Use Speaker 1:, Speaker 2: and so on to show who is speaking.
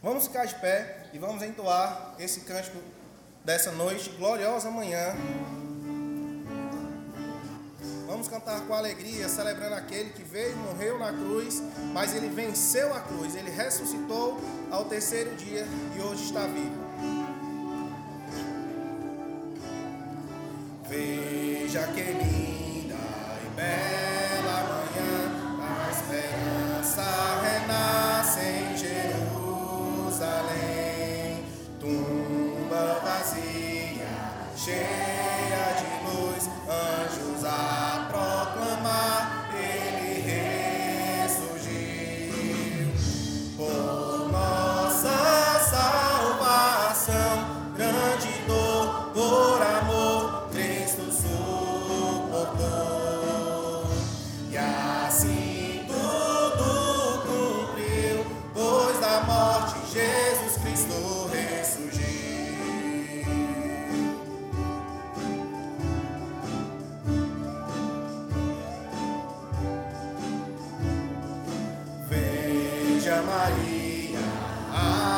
Speaker 1: Vamos ficar de pé e vamos entoar esse cântico dessa noite, gloriosa manhã. Vamos cantar com alegria, celebrando aquele que veio, morreu na cruz, mas ele venceu a cruz, ele ressuscitou ao terceiro dia e hoje está vivo. Veja que lindo. Maria. Ah.